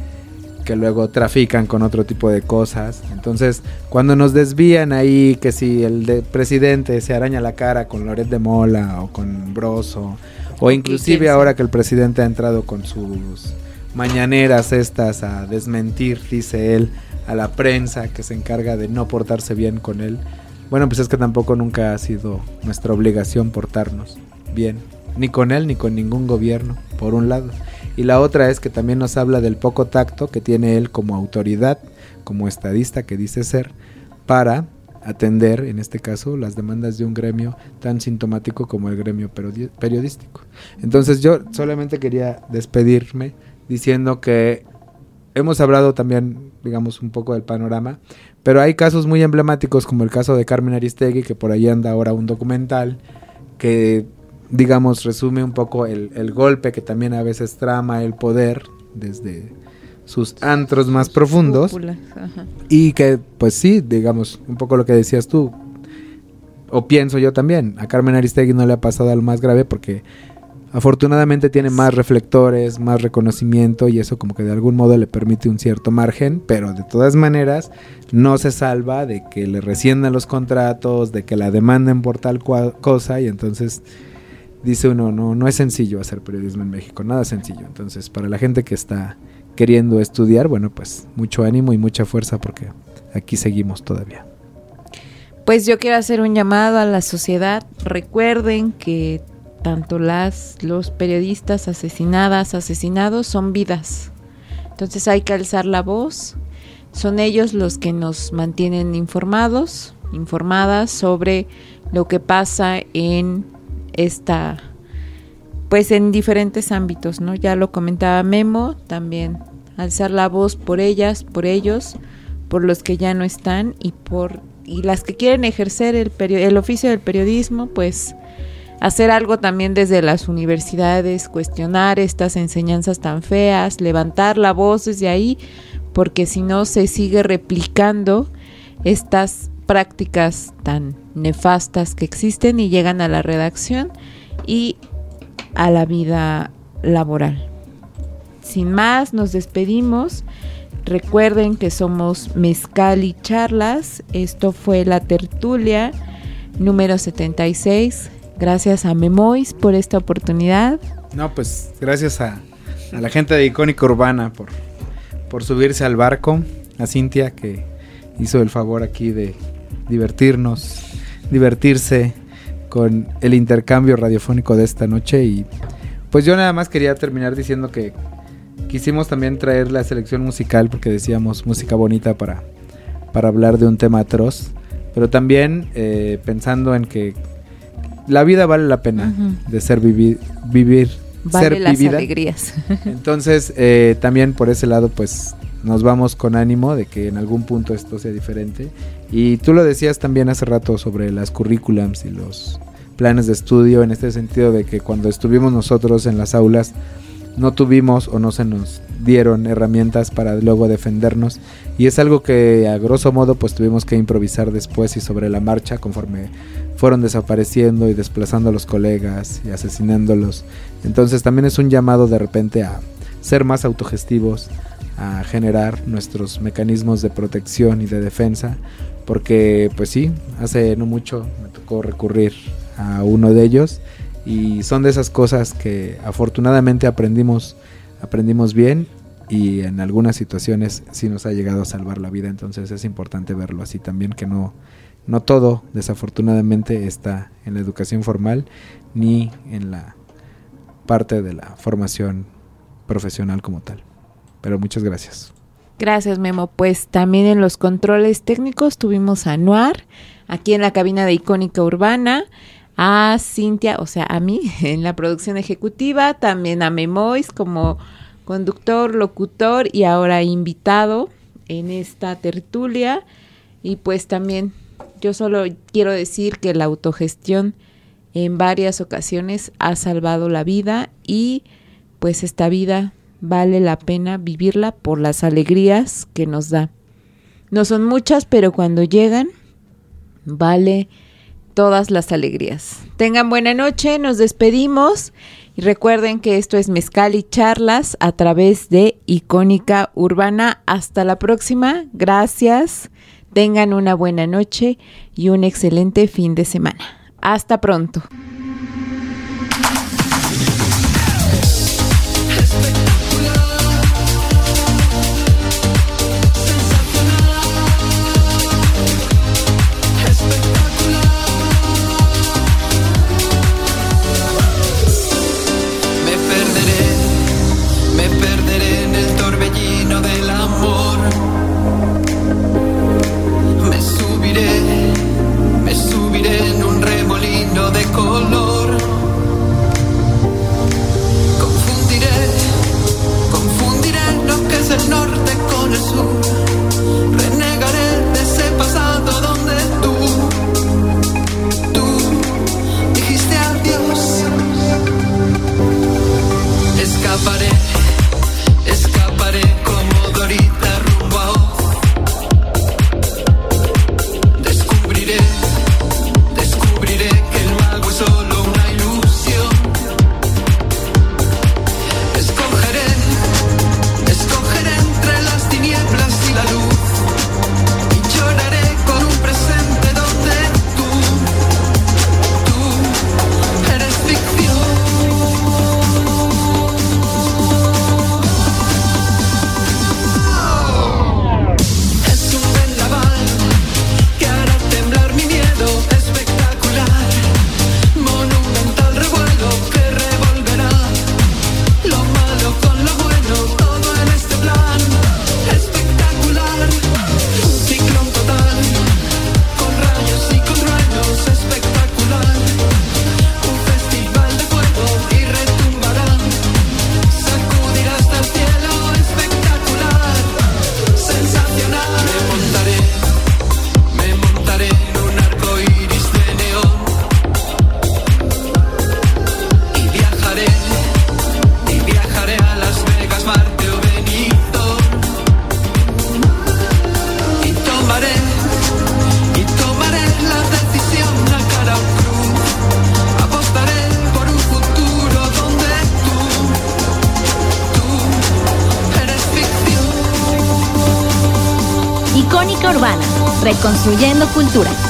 que luego trafican con otro tipo de cosas. Entonces, cuando nos desvían ahí, que si el de presidente se araña la cara con Loret de Mola o con Broso, o inclusive ahora que el presidente ha entrado con sus mañaneras estas a desmentir, dice él, a la prensa que se encarga de no portarse bien con él. Bueno, pues es que tampoco nunca ha sido nuestra obligación portarnos bien, ni con él ni con ningún gobierno, por un lado. Y la otra es que también nos habla del poco tacto que tiene él como autoridad, como estadista que dice ser, para atender, en este caso, las demandas de un gremio tan sintomático como el gremio periodístico. Entonces yo solamente quería despedirme diciendo que hemos hablado también, digamos, un poco del panorama, pero hay casos muy emblemáticos como el caso de Carmen Aristegui, que por ahí anda ahora un documental que, digamos, resume un poco el, el golpe que también a veces trama el poder desde sus antros más profundos. Cúpulas. Y que, pues sí, digamos, un poco lo que decías tú, o pienso yo también, a Carmen Aristegui no le ha pasado algo más grave porque afortunadamente tiene más reflectores, más reconocimiento y eso como que de algún modo le permite un cierto margen, pero de todas maneras no se salva de que le resciendan los contratos, de que la demanden por tal cosa y entonces dice uno, no, no es sencillo hacer periodismo en México, nada sencillo. Entonces, para la gente que está queriendo estudiar, bueno, pues mucho ánimo y mucha fuerza porque aquí seguimos todavía. Pues yo quiero hacer un llamado a la sociedad. Recuerden que tanto las los periodistas asesinadas, asesinados son vidas. Entonces hay que alzar la voz. Son ellos los que nos mantienen informados, informadas sobre lo que pasa en esta pues en diferentes ámbitos, ¿no? Ya lo comentaba Memo, también alzar la voz por ellas, por ellos, por los que ya no están y por y las que quieren ejercer el el oficio del periodismo, pues hacer algo también desde las universidades, cuestionar estas enseñanzas tan feas, levantar la voz desde ahí, porque si no se sigue replicando estas prácticas tan nefastas que existen y llegan a la redacción y a la vida laboral. Sin más, nos despedimos. Recuerden que somos Mezcal y Charlas. Esto fue la tertulia número 76. Gracias a Memois por esta oportunidad. No, pues gracias a, la gente de Icónica Urbana por, por subirse al barco, a Cintia que hizo el favor aquí de divertirnos, divertirse con el intercambio radiofónico de esta noche y pues yo nada más quería terminar diciendo que quisimos también traer la selección musical porque decíamos música bonita para, para hablar de un tema atroz, pero también eh, pensando en que la vida vale la pena Ujú. de ser vivi- vivir, Vale ser las vivida. alegrías. Entonces, eh, también por ese lado, pues nos vamos con ánimo de que en algún punto esto sea diferente. Y tú lo decías también hace rato sobre las currículums y los planes de estudio, en este sentido de que cuando estuvimos nosotros en las aulas, no tuvimos o no se nos dieron herramientas para luego defendernos y es algo que a grosso modo pues tuvimos que improvisar después y sobre la marcha conforme fueron desapareciendo y desplazando a los colegas y asesinándolos. Entonces también es un llamado de repente a ser más autogestivos, a generar nuestros mecanismos de protección y de defensa, porque pues sí, hace no mucho me tocó recurrir a uno de ellos y son de esas cosas que afortunadamente aprendimos aprendimos bien y en algunas situaciones sí nos ha llegado a salvar la vida, entonces es importante verlo así también que no no todo desafortunadamente está en la educación formal ni en la parte de la formación profesional como tal. Pero muchas gracias. Gracias, Memo. Pues también en los controles técnicos tuvimos a Noir, aquí en la cabina de Icónica Urbana, a Cintia, o sea, a mí, en la producción ejecutiva, también a Memois como conductor, locutor y ahora invitado en esta tertulia. Y pues también yo solo quiero decir que la autogestión en varias ocasiones ha salvado la vida y pues esta vida vale la pena vivirla por las alegrías que nos da. No son muchas, pero cuando llegan, vale todas las alegrías. Tengan buena noche, nos despedimos y recuerden que esto es Mezcal y Charlas a través de Icónica Urbana. Hasta la próxima, gracias, tengan una buena noche y un excelente fin de semana. Hasta pronto. Construyendo Cultura.